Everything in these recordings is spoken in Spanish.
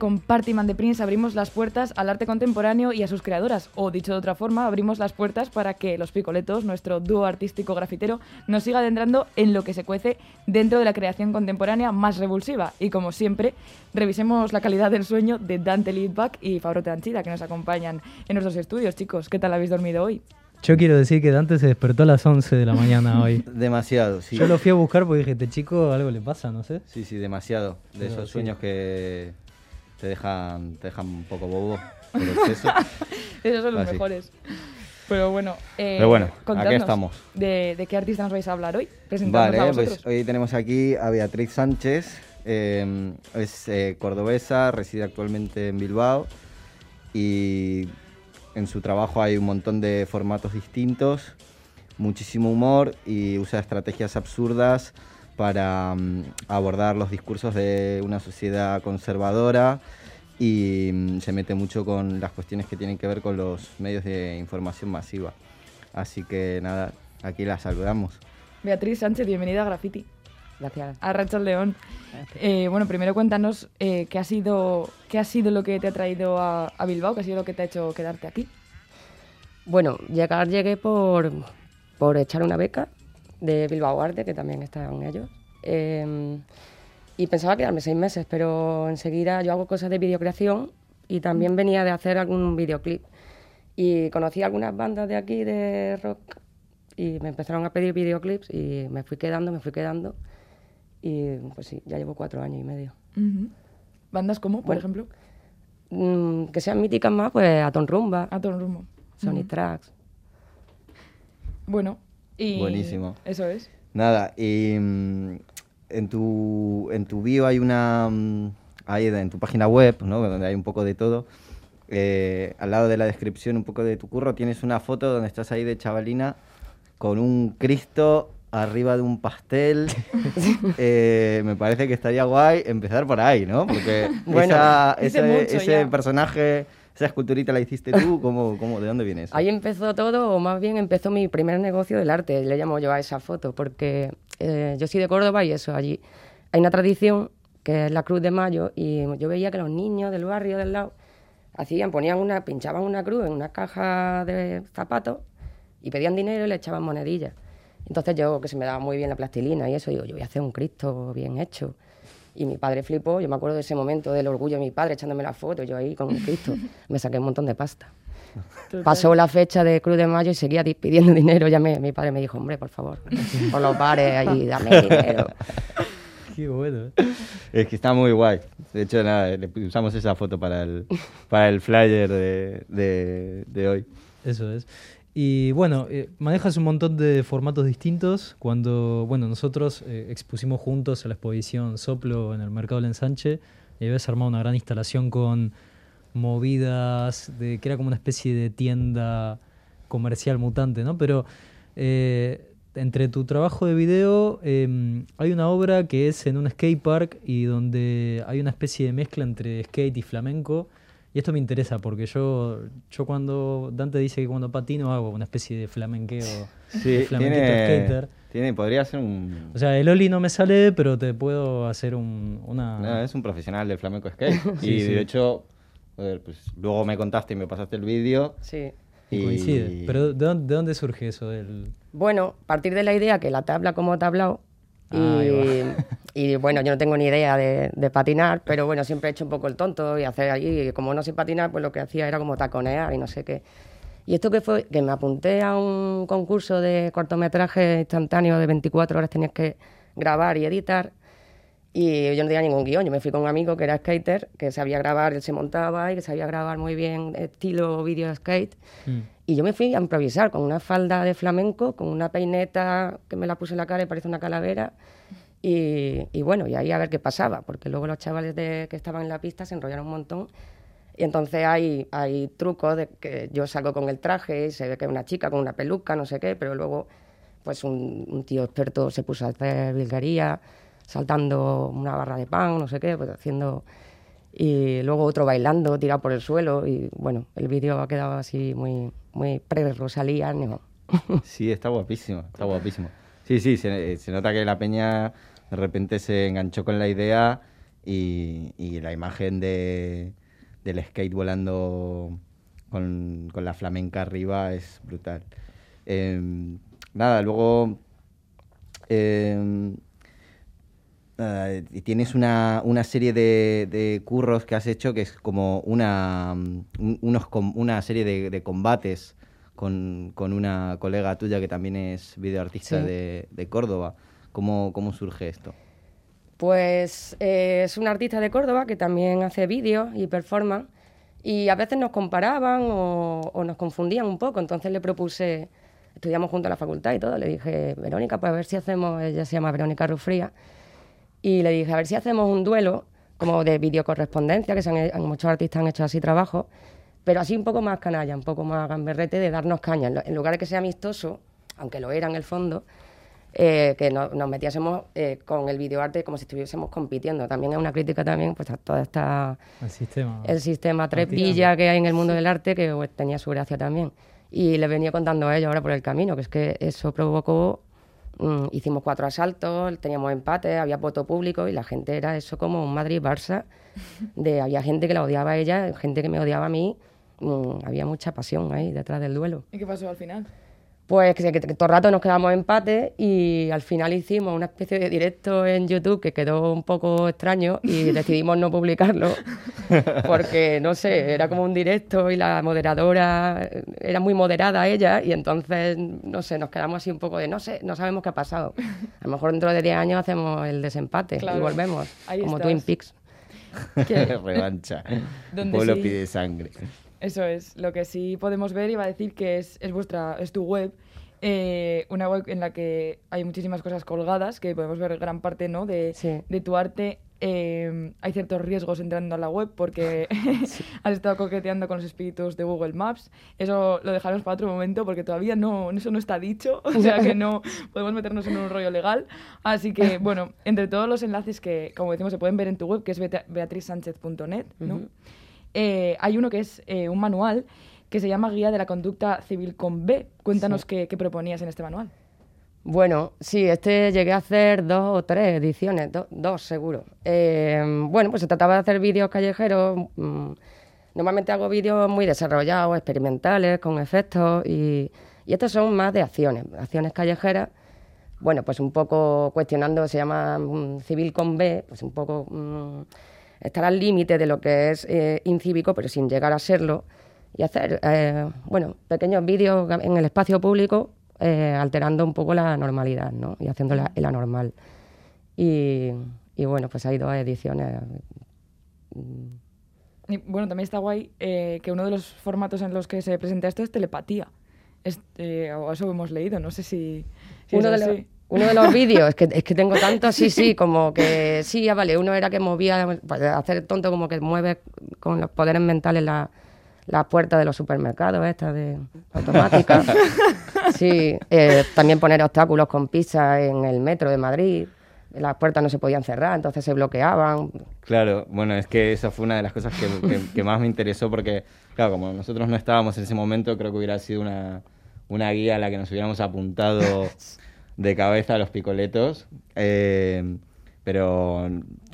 con Partyman de Prince abrimos las puertas al arte contemporáneo y a sus creadoras. O dicho de otra forma, abrimos las puertas para que los picoletos, nuestro dúo artístico grafitero, nos siga adentrando en lo que se cuece dentro de la creación contemporánea más revulsiva. Y como siempre, revisemos la calidad del sueño de Dante Lidback y Fabro Tanchida, que nos acompañan en nuestros estudios. Chicos, ¿qué tal habéis dormido hoy? Yo quiero decir que Dante se despertó a las 11 de la mañana hoy. Demasiado, sí. Yo lo fui a buscar porque dije, este chico algo le pasa, no sé. Sí, sí, demasiado. De Pero esos sí. sueños que te dejan, te dejan un poco bobo por exceso. Esos son los Así. mejores. Pero bueno, eh, Pero bueno, aquí estamos. De, de qué artista nos vais a hablar hoy? Vale, a pues hoy tenemos aquí a Beatriz Sánchez. eh, es eh, cordobesa, reside actualmente en Bilbao y en su trabajo hay un montón de formatos distintos, muchísimo humor y usa estrategias absurdas para mm, abordar los discursos de una sociedad conservadora y mm, se mete mucho con las cuestiones que tienen que ver con los medios de información masiva. Así que nada, aquí la saludamos. Beatriz Sánchez, bienvenida a Graffiti. Gracias. A Rachel León. Eh, bueno, primero cuéntanos eh, qué, ha sido, qué ha sido lo que te ha traído a, a Bilbao, qué ha sido lo que te ha hecho quedarte aquí. Bueno, llegar llegué por, por echar una beca de Bilbao Arte, que también están ellos. Eh, y pensaba quedarme seis meses, pero enseguida yo hago cosas de videocreación y también venía de hacer algún videoclip. Y conocí algunas bandas de aquí de rock y me empezaron a pedir videoclips y me fui quedando, me fui quedando. Y pues sí, ya llevo cuatro años y medio. Bandas como, por Bueno. ejemplo, Mm, que sean míticas más, pues Aton Rumba, Atom Rumbo. Sony Ujú. Tracks. Bueno, y... Buenísimo. Eso es. Nada, y mm, en tu, en tu bio hay una. mm, Ahí en tu página web, ¿no? Donde hay un poco de todo. eh, al lado de la descripción, un poco de tu curro, tienes una foto donde estás ahí de chavalina con un Cristo arriba de un pastel. Eh, me parece que estaría guay empezar por ahí, ¿no? Porque Bueno, esa- ese, ese personaje, esa esculturita la hiciste tú, ¿cómo, cómo, ¿de dónde viene eso? Ahí empezó todo, o más bien empezó mi primer negocio del arte, le llamo yo a esa foto, porque eh, yo soy de Córdoba y eso, allí hay una tradición que es la Cruz de Mayo, y yo veía que los niños del barrio del lado hacían, ponían una, pinchaban una cruz en una caja de zapatos y pedían dinero y le echaban monedillas. Entonces yo, que se me daba muy bien la plastilina y eso, digo, yo voy a hacer un Cristo bien hecho. Y mi padre flipó, yo me acuerdo de ese momento del orgullo de mi padre echándome la foto, yo ahí con un Cristo, me saqué un montón de pasta. Pasó la fecha de Cruz de Mayo y seguía di- pidiendo dinero. Ya me, mi padre me dijo, hombre, por favor, por los bares ahí, dame dinero. Qué bueno, ¿eh? Es que está muy guay. De hecho, nada, usamos esa foto para el, para el flyer de, de, de hoy. Eso es. Y bueno, eh, manejas un montón de formatos distintos. Cuando, bueno, nosotros eh, expusimos juntos a la exposición Soplo en el Mercado del Ensanche, y habías armado una gran instalación con movidas, de que era como una especie de tienda comercial mutante, ¿no? Pero eh, entre tu trabajo de video eh, hay una obra que es en un skate park y donde hay una especie de mezcla entre skate y flamenco. Y esto me interesa porque yo, yo cuando Dante dice que cuando patino hago una especie de flamenqueo, Sí, de flamenquito tiene, skater. tiene, podría ser un... O sea, el Oli no me sale, pero te puedo hacer un, una... no, es un profesional del flamenco skate. Sí, y sí. de hecho, joder, pues, luego me contaste y me pasaste el vídeo. Sí. y coincide. Pero ¿de dónde, de dónde surge eso del...? Bueno, partir de la idea que la tabla como tablao. Y, bueno, yo no tengo ni idea de, de patinar, pero bueno, siempre he hecho un poco el tonto y hacer allí. y como no sé patinar, pues lo que hacía era como taconear y no sé qué. Y esto que fue, que me apunté a un concurso de cortometraje instantáneo de 24 horas, tenías que grabar y editar. Y yo no tenía ningún guion, yo me fui con un amigo que era skater, que sabía grabar, él se montaba y que sabía grabar muy bien estilo video skate. Mm. Y yo me fui a improvisar con una falda de flamenco, con una peineta que me la puse en la cara y parece una calavera. Y, y bueno, y ahí a ver qué pasaba, porque luego los chavales de- que estaban en la pista se enrollaron un montón. Y entonces hay, hay trucos de que yo salgo con el traje y se ve que es una chica con una peluca, no sé qué, pero luego pues un, un tío experto se puso a hacer virguería, saltando una barra de pan, no sé qué, pues haciendo... Y luego otro bailando, tirado por el suelo. Y bueno, el vídeo ha quedado así muy, muy pre-Rosalía. ¿no? Sí, está guapísimo, está guapísimo. Sí, sí, se, se nota que la peña de repente se enganchó con la idea y, y la imagen de, del skate volando con, con la flamenca arriba es brutal. Em, nada, luego em, nada, y tienes una, una serie de, de curros que has hecho que es como una, un- unos, una serie de, de combates con, con una colega tuya que también es videoartista Sí. de, de Córdoba. ¿Cómo, ¿Cómo surge esto? Pues eh, es un artista de Córdoba que también hace vídeos y performance y a veces nos comparaban o, o nos confundían un poco, entonces le propuse, estudiamos juntos en la facultad y todo, le dije, Verónica, pues a ver si hacemos, ella se llama Verónica Rufría, y le dije, a ver si hacemos un duelo como de videocorrespondencia, que se han, muchos artistas han hecho así trabajo, pero así un poco más canalla, un poco más gamberrete de darnos caña, en lugar de que sea amistoso, aunque lo era en el fondo, eh, que no- nos metiésemos eh, con el videoarte como si estuviésemos compitiendo. También es una crítica también pues, a toda esta El sistema. el sistema villas que hay en el mundo del arte que pues, tenía su gracia también. Y les venía contando a ellos ahora por el camino, que es que eso provocó, mm, hicimos cuatro asaltos, teníamos empates, había voto público y la gente era eso como un Madrid-Barça, de había gente que la odiaba a ella, gente que me odiaba a mí, mm, había mucha pasión ahí detrás del duelo. ¿Y qué pasó al final? Pues que, que- que todo el rato nos quedamos en empate y al final hicimos una especie de directo en YouTube que quedó un poco extraño y decidimos no publicarlo porque, no sé, era como un directo y la moderadora era muy moderada ella y entonces, no sé, nos quedamos así un poco de, no sé, no sabemos qué ha pasado. A lo mejor dentro de 10 años hacemos el desempate Claro. y volvemos, Ahí como estás. Twin Peaks. Que- Revancha. Donde Pueblo sí- pide sangre. Eso es, lo que sí podemos ver, iba a decir que es, es vuestra, es tu web, eh, una web en la que hay muchísimas cosas colgadas, que podemos ver gran parte ¿no? de, Sí. de tu arte. Eh, hay ciertos riesgos entrando a la web porque has estado coqueteando con los espíritus de Google Maps. Eso lo dejaremos para otro momento porque todavía no, eso no está dicho, o sea que no podemos meternos en un rollo legal. Así que, bueno, entre todos los enlaces que, como decimos, se pueden ver en tu web, que es bea- beatrizsánchez.net, ¿no? Eh, hay uno que es eh, un manual que se llama Guía de la Conducta Civil con B. Cuéntanos Sí. qué, qué proponías en este manual. Bueno, sí, este llegué a hacer dos o tres ediciones, do- dos seguro. Eh, bueno, pues se trataba de hacer vídeos callejeros. mm, normalmente hago vídeos muy desarrollados, experimentales, con efectos, y, y estos son más de acciones, acciones callejeras. Bueno, pues un poco cuestionando, se llama mm, civil con B, pues un poco mm, estar al límite de lo que es eh, incívico, pero sin llegar a serlo, y hacer, eh, bueno, pequeños vídeos en el espacio público, eh, alterando un poco la normalidad, ¿no? Y haciéndola el anormal. Y, y bueno, pues hay dos ediciones. Y bueno, también está guay eh, que uno de los formatos en los que se presenta esto es telepatía. Este, o eso hemos leído, no sé si, si uno, de los. Uno de los vídeos, es que, es que tengo tantos, sí, sí, como que sí, ya vale, uno era que movía, pues, hacer tonto como que mueve con los poderes mentales la, la puerta de los supermercados, esta de automática. Sí, eh, también poner obstáculos con pizza en el metro de Madrid. Las puertas no se podían cerrar, entonces se bloqueaban. Claro, bueno, es que esa fue una de las cosas que, que- que más me interesó porque, claro, como nosotros no estábamos en ese momento, creo que hubiera sido una, una guía a la que nos hubiéramos apuntado de cabeza a los picoletos. Eh, pero,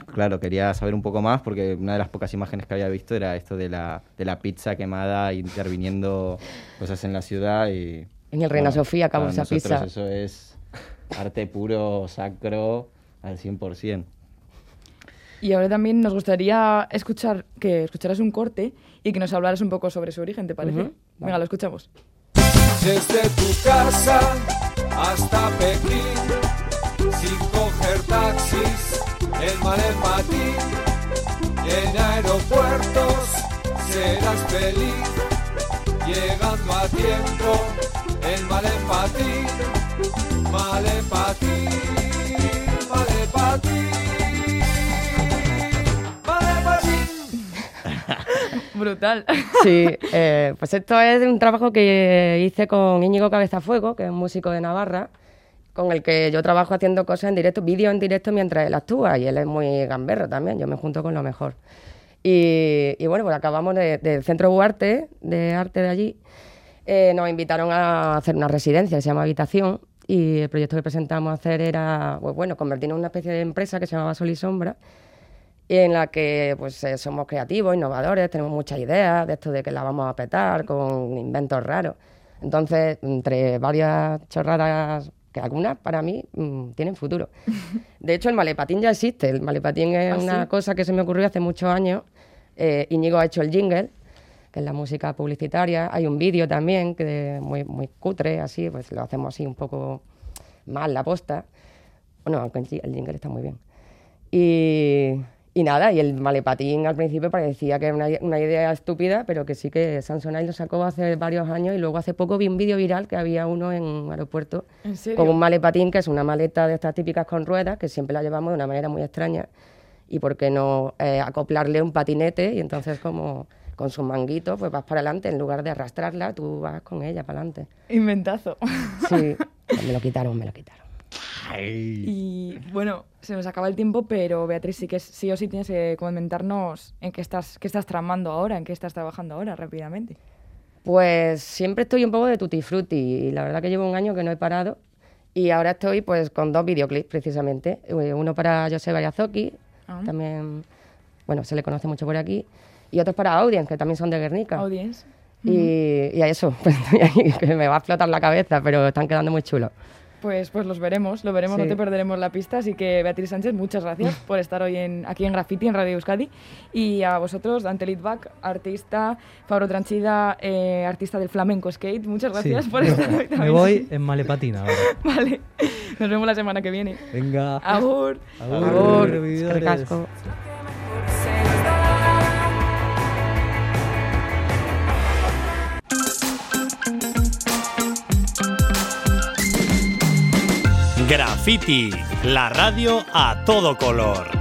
claro, quería saber un poco más porque una de las pocas imágenes que había visto era esto de la, de la pizza quemada interviniendo cosas en la ciudad y... En el Reina Sofía acabó esa pizza. Eso es arte puro, sacro, al 100%. Y ahora también nos gustaría escuchar que escucharas un corte y que nos hablaras un poco sobre su origen, ¿te parece? Venga, lo escuchamos. Desde tu casa hasta Pekín, sin coger taxis, el mal en patín. En aeropuertos serás feliz, llegando a tiempo, el mal en patín, mal Brutal. Sí, eh, pues esto es un trabajo que hice con Íñigo Cabezafuego, que es un músico de Navarra, con el que yo trabajo haciendo cosas en directo, vídeos en directo mientras él actúa, y él es muy gamberro también, yo me junto con lo mejor. Y, bueno, pues acabamos de- del Centro Buarte, de arte de allí, eh, nos invitaron a hacer una residencia se llama Habitación, y el proyecto que presentamos hacer era, pues bueno, convertirnos en una especie de empresa que se llamaba Sol y Sombra, en la que pues eh, somos creativos, innovadores, tenemos muchas ideas de esto de que la vamos a petar con inventos raros. Entonces, entre varias chorradas, que algunas para mí mm, tienen futuro. De hecho, el malepatín ya existe. El malepatín es ¿Ah, una sí? cosa que se me ocurrió hace muchos años. Eh, Íñigo ha hecho el jingle, que es la música publicitaria. Hay un vídeo también, que muy, muy cutre, así, pues lo hacemos así un poco mal la posta. Bueno, aunque el jingle está muy bien. Y, y nada, y el malepatín al principio parecía que era una, una idea estúpida, pero que sí que Samsonite lo sacó hace varios años y luego hace poco vi un vídeo viral que había uno en un aeropuerto con un malepatín, que es una maleta de estas típicas con ruedas, que siempre la llevamos de una manera muy extraña. Y por qué no eh, acoplarle un patinete y entonces como con sus manguitos pues vas para adelante, en lugar de arrastrarla, tú vas con ella para adelante. Inventazo. Sí, pues me lo quitaron, me lo quitaron. Y bueno, se nos acaba el tiempo, pero Beatriz, sí que sí o sí tienes que comentarnos en qué estás, qué estás tramando ahora, en qué estás trabajando ahora rápidamente. Pues siempre estoy un poco de tutti frutti y la verdad que llevo un año que no he parado y ahora estoy pues con dos videoclips precisamente, Eh, uno para Joseba Yazoki, Ah. también, bueno, se le conoce mucho por aquí, y otros para Audience, que también son de Guernica. Audience. Y, y a eso, pues estoy ahí, que me va a explotar la cabeza, pero están quedando muy chulos. Pues, pues los veremos, lo veremos, no te perderemos la pista. Así que Beatriz Sánchez, muchas gracias por estar hoy en, aquí en Graffiti, en Radio Euskadi. Y a vosotros, Dante Litvak, artista, Fabro Tranchida, eh, artista del flamenco skate, muchas gracias Sí. por estar hoy Me también. voy en malepatina ahora. Vale, nos vemos la semana que viene. Venga. Agur. Agur, vividores. eskerrik Graffiti, la radio a todo color.